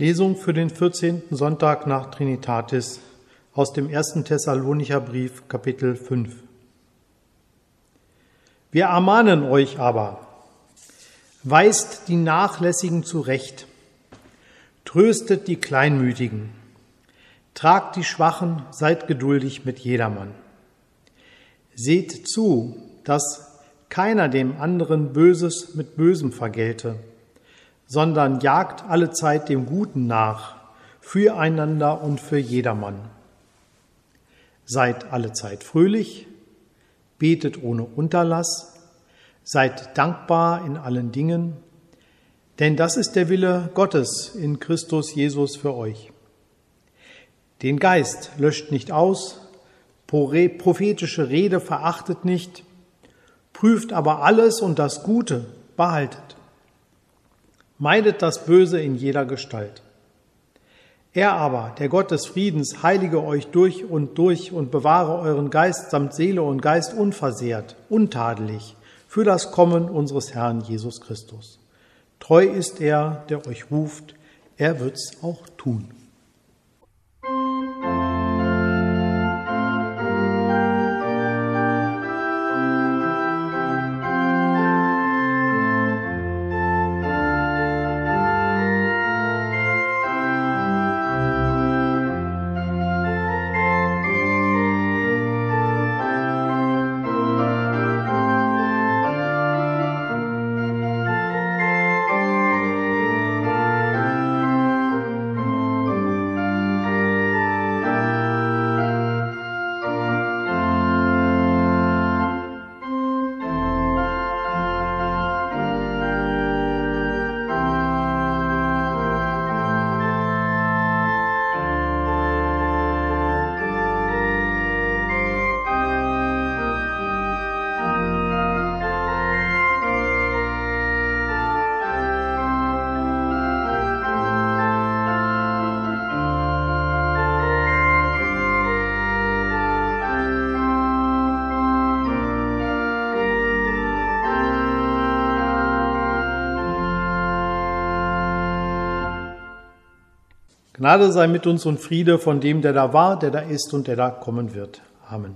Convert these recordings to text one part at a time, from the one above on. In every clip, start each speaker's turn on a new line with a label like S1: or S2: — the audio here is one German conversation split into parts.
S1: Lesung für den 14. Sonntag nach Trinitatis aus dem ersten Thessalonicher Brief, Kapitel 5. Wir ermahnen euch aber, weist die Nachlässigen zurecht, tröstet die Kleinmütigen, tragt die Schwachen, seid geduldig mit jedermann. Seht zu, dass keiner dem anderen Böses mit Bösem vergelte, sondern jagt alle Zeit dem Guten nach, füreinander und für jedermann. Seid alle Zeit fröhlich, betet ohne Unterlass, seid dankbar in allen Dingen, denn das ist der Wille Gottes in Christus Jesus für euch. Den Geist löscht nicht aus, prophetische Rede verachtet nicht, prüft aber alles und das Gute behaltet. Meidet das Böse in jeder Gestalt. Er aber, der Gott des Friedens, heilige euch durch und durch und bewahre euren Geist samt Seele und Geist unversehrt, untadelig, für das Kommen unseres Herrn Jesus Christus. Treu ist er, der euch ruft, er wird's auch tun. Gnade sei mit uns und Friede von dem, der da war, der da ist und der da kommen wird. Amen.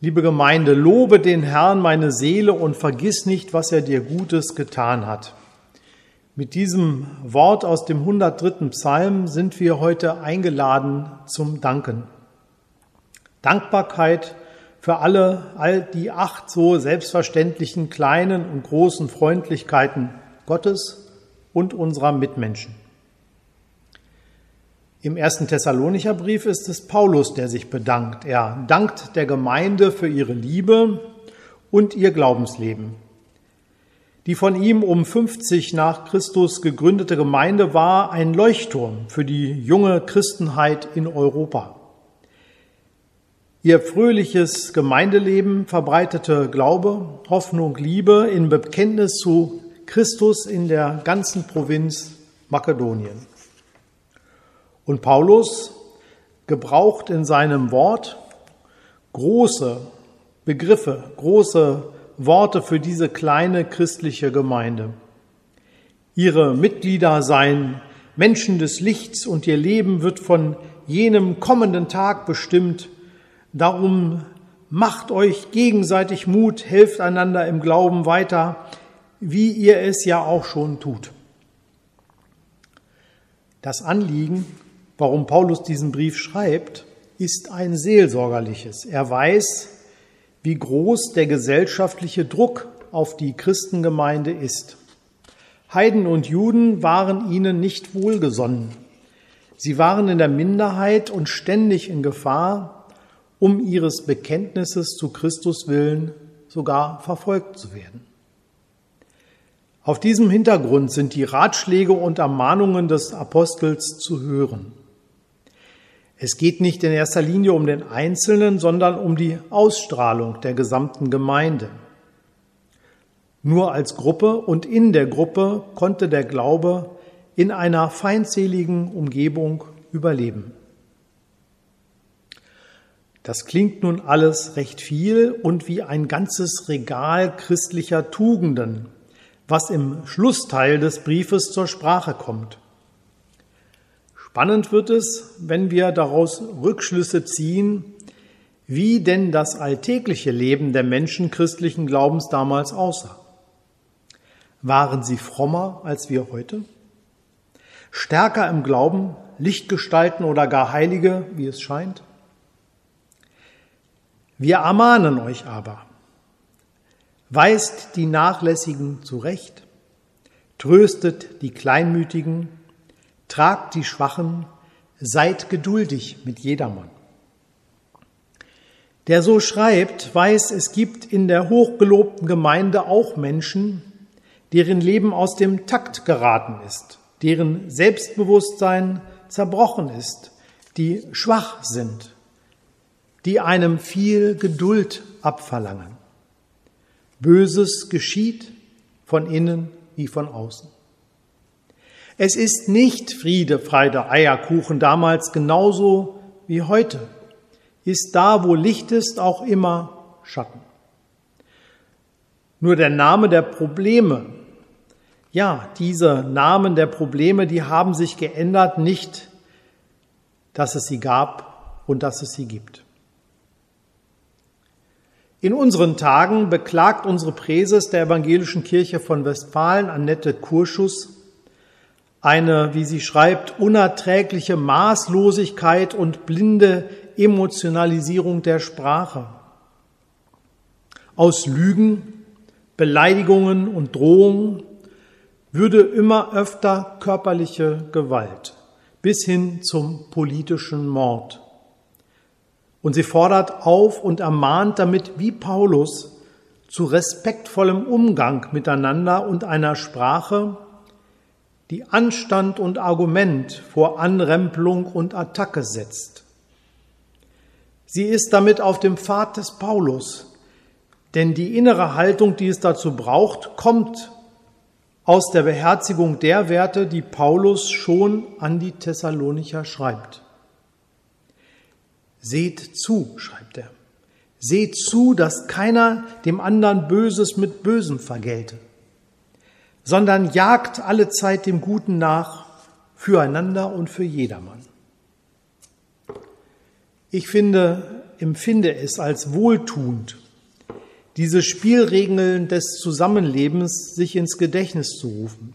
S1: Liebe Gemeinde, lobe den Herrn meine Seele und vergiss nicht, was er dir Gutes getan hat. Mit diesem Wort aus dem 103. Psalm sind wir heute eingeladen zum Danken. Dankbarkeit für alle, all die acht so selbstverständlichen kleinen und großen Freundlichkeiten Gottes und unserer Mitmenschen. Im ersten Thessalonicher Brief ist es Paulus, der sich bedankt. Er dankt der Gemeinde für ihre Liebe und ihr Glaubensleben. Die von ihm um 50 nach Christus gegründete Gemeinde war ein Leuchtturm für die junge Christenheit in Europa. Ihr fröhliches Gemeindeleben verbreitete Glaube, Hoffnung, Liebe in Bekenntnis zu Christus in der ganzen Provinz Makedonien. Und Paulus gebraucht in seinem Wort große Begriffe, große Worte für diese kleine christliche Gemeinde. Ihre Mitglieder seien Menschen des Lichts und ihr Leben wird von jenem kommenden Tag bestimmt. Darum macht euch gegenseitig Mut, helft einander im Glauben weiter, wie ihr es ja auch schon tut. Das Anliegen warum Paulus diesen Brief schreibt, ist ein seelsorgerliches. Er weiß, wie groß der gesellschaftliche Druck auf die Christengemeinde ist. Heiden und Juden waren ihnen nicht wohlgesonnen. Sie waren in der Minderheit und ständig in Gefahr, um ihres Bekenntnisses zu Christus willen sogar verfolgt zu werden. Auf diesem Hintergrund sind die Ratschläge und Ermahnungen des Apostels zu hören. Es geht nicht in erster Linie um den Einzelnen, sondern um die Ausstrahlung der gesamten Gemeinde. Nur als Gruppe und in der Gruppe konnte der Glaube in einer feindseligen Umgebung überleben. Das klingt nun alles recht viel und wie ein ganzes Regal christlicher Tugenden, was im Schlussteil des Briefes zur Sprache kommt. Spannend wird es, wenn wir daraus Rückschlüsse ziehen, wie denn das alltägliche Leben der Menschen christlichen Glaubens damals aussah. Waren sie frommer als wir heute? Stärker im Glauben, Lichtgestalten oder gar Heilige, wie es scheint? Wir ermahnen euch aber, weist die Nachlässigen zurecht, tröstet die Kleinmütigen, tragt die Schwachen, seid geduldig mit jedermann. Der so schreibt, weiß, es gibt in der hochgelobten Gemeinde auch Menschen, deren Leben aus dem Takt geraten ist, deren Selbstbewusstsein zerbrochen ist, die schwach sind, die einem viel Geduld abverlangen. Böses geschieht von innen wie von außen. Es ist nicht Friede, Freude, Eierkuchen damals genauso wie heute. Ist da, wo Licht ist, auch immer Schatten. Nur der Name der Probleme, ja, diese Namen der Probleme, die haben sich geändert, nicht, dass es sie gab und dass es sie gibt. In unseren Tagen beklagt unsere Präses der Evangelischen Kirche von Westfalen, Annette Kurschus, eine, wie sie schreibt, unerträgliche Maßlosigkeit und blinde Emotionalisierung der Sprache. Aus Lügen, Beleidigungen und Drohungen würde immer öfter körperliche Gewalt bis hin zum politischen Mord und sie fordert auf und ermahnt damit wie Paulus zu respektvollem Umgang miteinander und einer Sprache, die Anstand und Argument vor Anrempelung und Attacke setzt. Sie ist damit auf dem Pfad des Paulus, denn die innere Haltung, die es dazu braucht, kommt aus der Beherzigung der Werte, die Paulus schon an die Thessalonicher schreibt. Seht zu, schreibt er. Seht zu, dass keiner dem anderen Böses mit Bösem vergelte, sondern jagt alle Zeit dem Guten nach, füreinander und für jedermann. Ich finde, empfinde es als wohltuend, diese Spielregeln des Zusammenlebens sich ins Gedächtnis zu rufen.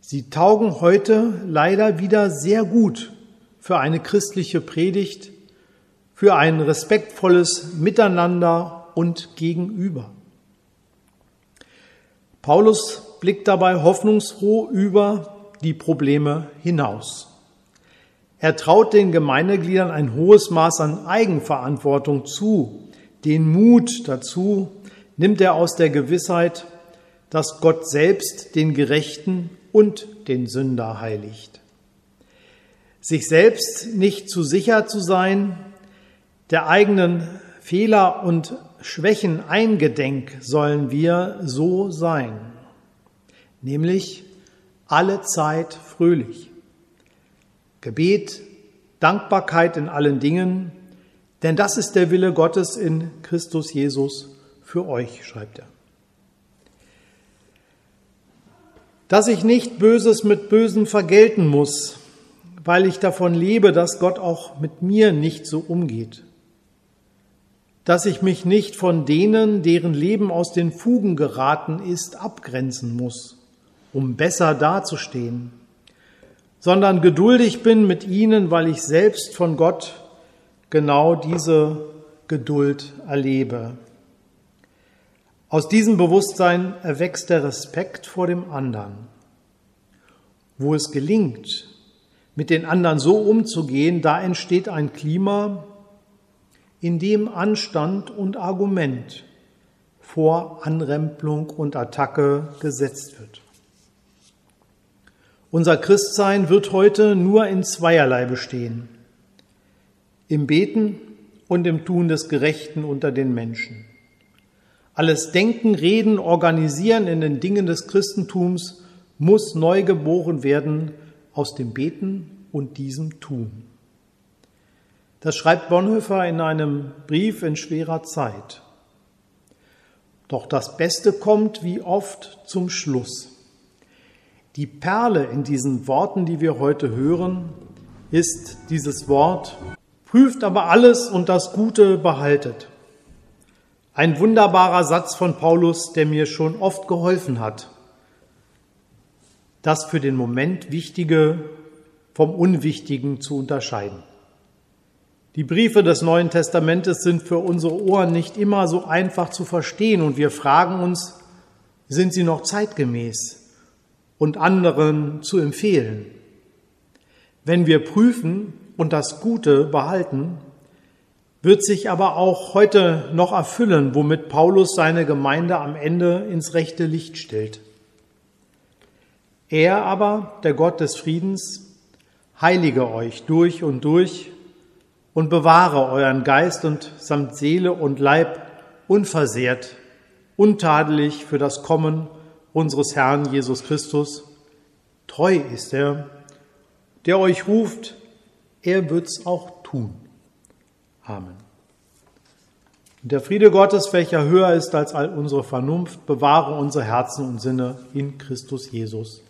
S1: Sie taugen heute leider wieder sehr gut für eine christliche Predigt, für ein respektvolles Miteinander und Gegenüber. Paulus blickt dabei hoffnungsfroh über die Probleme hinaus. Er traut den Gemeindegliedern ein hohes Maß an Eigenverantwortung zu. Den Mut dazu nimmt er aus der Gewissheit, dass Gott selbst den Gerechten und den Sünder heiligt. Sich selbst nicht zu sicher zu sein, der eigenen Fehler und Schwächen eingedenk sollen wir so sein, nämlich alle Zeit fröhlich. Gebet, Dankbarkeit in allen Dingen, denn das ist der Wille Gottes in Christus Jesus für euch, schreibt er. Dass ich nicht Böses mit Bösen vergelten muss, weil ich davon lebe, dass Gott auch mit mir nicht so umgeht dass ich mich nicht von denen, deren Leben aus den Fugen geraten ist, abgrenzen muss, um besser dazustehen, sondern geduldig bin mit ihnen, weil ich selbst von Gott genau diese Geduld erlebe. Aus diesem Bewusstsein erwächst der Respekt vor dem anderen. Wo es gelingt, mit den anderen so umzugehen, da entsteht ein Klima, in dem Anstand und Argument vor Anrempelung und Attacke gesetzt wird. Unser Christsein wird heute nur in zweierlei bestehen. Im Beten und im Tun des Gerechten unter den Menschen. Alles Denken, Reden, Organisieren in den Dingen des Christentums muss neu geboren werden aus dem Beten und diesem Tun. Das schreibt Bonhoeffer in einem Brief in schwerer Zeit. Doch das Beste kommt wie oft zum Schluss. Die Perle in diesen Worten, die wir heute hören, ist dieses Wort, prüft aber alles und das Gute behaltet. Ein wunderbarer Satz von Paulus, der mir schon oft geholfen hat, das für den Moment Wichtige vom Unwichtigen zu unterscheiden. Die Briefe des Neuen Testamentes sind für unsere Ohren nicht immer so einfach zu verstehen und wir fragen uns, sind sie noch zeitgemäß und anderen zu empfehlen? Wenn wir prüfen und das Gute behalten, wird sich aber auch heute noch erfüllen, womit Paulus seine Gemeinde am Ende ins rechte Licht stellt. Er aber, der Gott des Friedens, heilige euch durch und durch und bewahre euren Geist und samt Seele und Leib unversehrt, untadelig für das Kommen unseres Herrn Jesus Christus. Treu ist er, der euch ruft, er wird's auch tun. Amen. Und der Friede Gottes, welcher höher ist als all unsere Vernunft, bewahre unsere Herzen und Sinne in Christus Jesus.